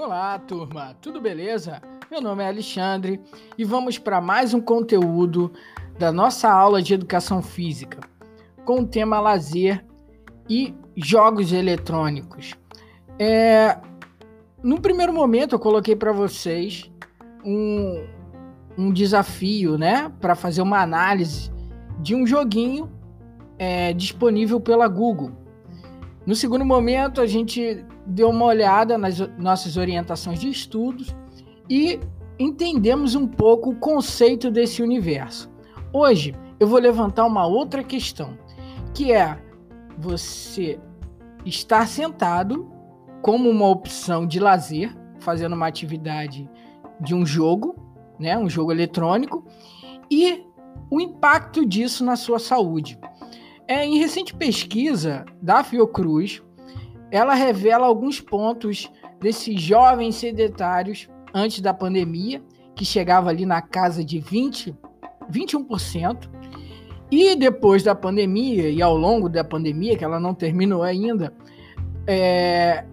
Olá, turma, tudo beleza? Meu nome é Alexandre e vamos para mais um conteúdo da nossa aula de educação física com o tema lazer e jogos eletrônicos. É, no primeiro momento, eu coloquei para vocês um, um desafio, né, para fazer uma análise de um joguinho é, disponível pela Google. No segundo momento, a gente deu uma olhada nas nossas orientações de estudos e entendemos um pouco o conceito desse universo. Hoje eu vou levantar uma outra questão, que é você estar sentado como uma opção de lazer, fazendo uma atividade de um jogo, né, um jogo eletrônico, e o impacto disso na sua saúde. É, em recente pesquisa da Fiocruz, ela revela alguns pontos desses jovens sedentários antes da pandemia, que chegava ali na casa de 20, 21%, e depois da pandemia e ao longo da pandemia, que ela não terminou ainda, é,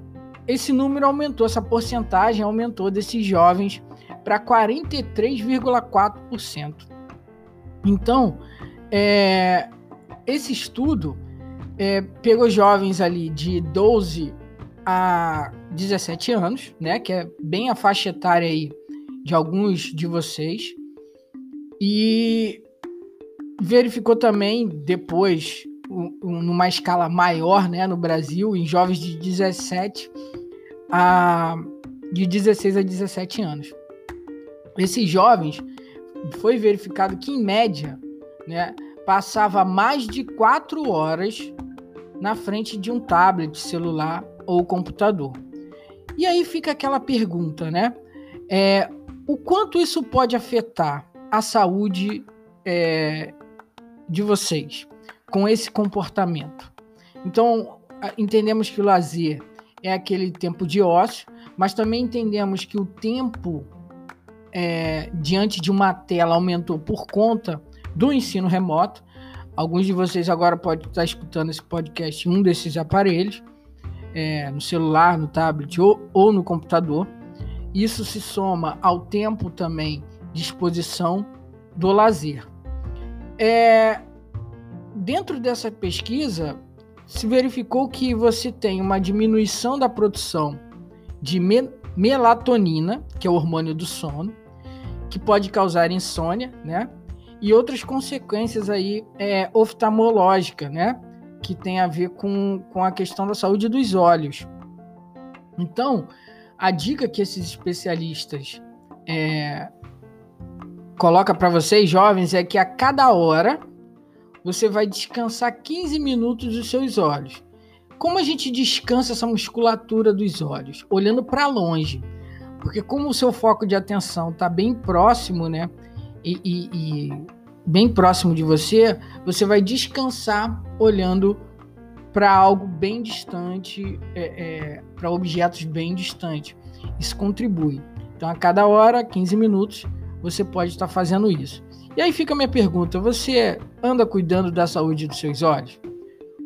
esse número aumentou, essa porcentagem aumentou desses jovens para 43,4%. Então, é, esse estudo é, pegou jovens ali de 12 a 17 anos, né, que é bem a faixa etária aí de alguns de vocês, e verificou também depois, numa escala maior, né, no Brasil, em jovens de 17 a de 16 a 17 anos. Esses jovens foi verificado que em média, né, passava mais de quatro horas na frente de um tablet, celular ou computador. E aí fica aquela pergunta, né? É, o quanto isso pode afetar a saúde é, de vocês com esse comportamento? Então, entendemos que o lazer é aquele tempo de ócio, mas também entendemos que o tempo é, diante de uma tela aumentou por conta do ensino remoto. Alguns de vocês agora podem estar escutando esse podcast em um desses aparelhos, é, no celular, no tablet ou, ou no computador. Isso se soma ao tempo também de exposição do lazer. É, dentro dessa pesquisa, se verificou que você tem uma diminuição da produção de me melatonina, que é o hormônio do sono, que pode causar insônia, né? E outras consequências aí é, oftalmológicas, né? Que tem a ver com, com a questão da saúde dos olhos. Então, a dica que esses especialistas é, coloca para vocês, jovens, é que a cada hora você vai descansar 15 minutos dos seus olhos. Como a gente descansa essa musculatura dos olhos? Olhando para longe. Porque como o seu foco de atenção está bem próximo, né? E, e, e, bem próximo de você, você vai descansar olhando para algo bem distante, é, é, para objetos bem distantes. Isso contribui. Então, a cada hora, 15 minutos, você pode estar fazendo isso. E aí fica a minha pergunta: você anda cuidando da saúde dos seus olhos?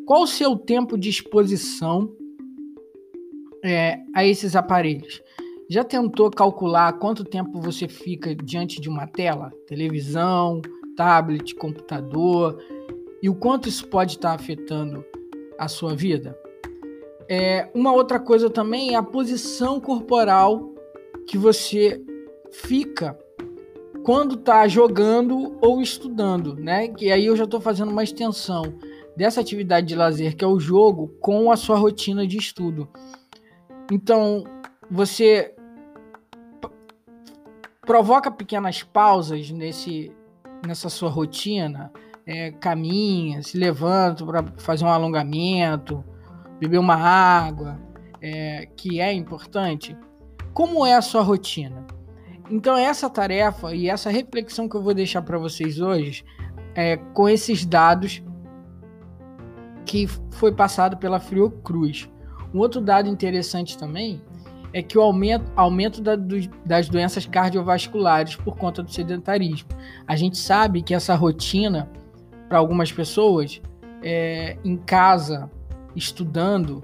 Qual o seu tempo de exposição é, a esses aparelhos? Já tentou calcular quanto tempo você fica diante de uma tela? Televisão, tablet, computador e o quanto isso pode estar afetando a sua vida. É, uma outra coisa também é a posição corporal que você fica quando está jogando ou estudando, né? Que aí eu já estou fazendo uma extensão dessa atividade de lazer que é o jogo com a sua rotina de estudo. Então você provoca pequenas pausas nesse nessa sua rotina, é, caminha, se levanta para fazer um alongamento, beber uma água, é, que é importante. Como é a sua rotina? Então, essa tarefa e essa reflexão que eu vou deixar para vocês hoje, é, com esses dados que foi passado pela Fiocruz. Um outro dado interessante também é que o aumento, aumento da, do, das doenças cardiovasculares por conta do sedentarismo. A gente sabe que essa rotina, para algumas pessoas, é, em casa, estudando,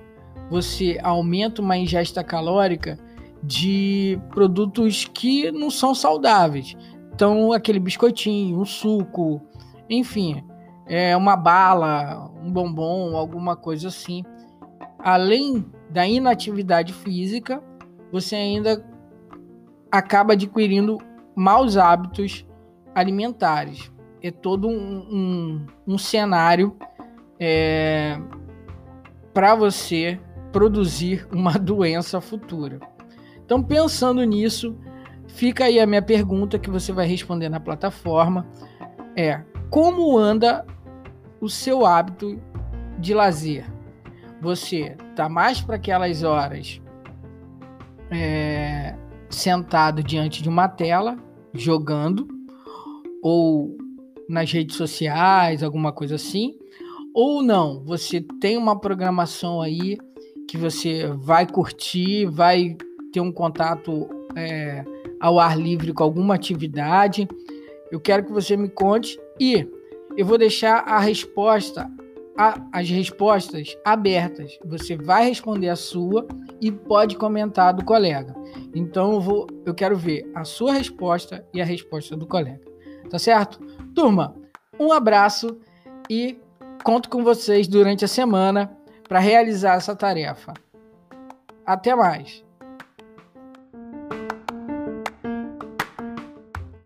você aumenta uma ingesta calórica de produtos que não são saudáveis. Então, aquele biscoitinho, um suco, enfim, é uma bala, um bombom, alguma coisa assim. Além da inatividade física, você ainda acaba adquirindo maus hábitos alimentares. É todo um, um, um cenário é, para você produzir uma doença futura. Então, pensando nisso, fica aí a minha pergunta que você vai responder na plataforma: é como anda o seu hábito de lazer? Você tá mais para aquelas horas é, sentado diante de uma tela, jogando, ou nas redes sociais, alguma coisa assim, ou não, você tem uma programação aí que você vai curtir, vai ter um contato é, ao ar livre com alguma atividade. Eu quero que você me conte e eu vou deixar a resposta, a, as respostas abertas. Você vai responder a sua e pode comentar do colega. Então eu, vou, eu quero ver a sua resposta e a resposta do colega. Tá certo? Turma, um abraço e conto com vocês durante a semana para realizar essa tarefa. Até mais!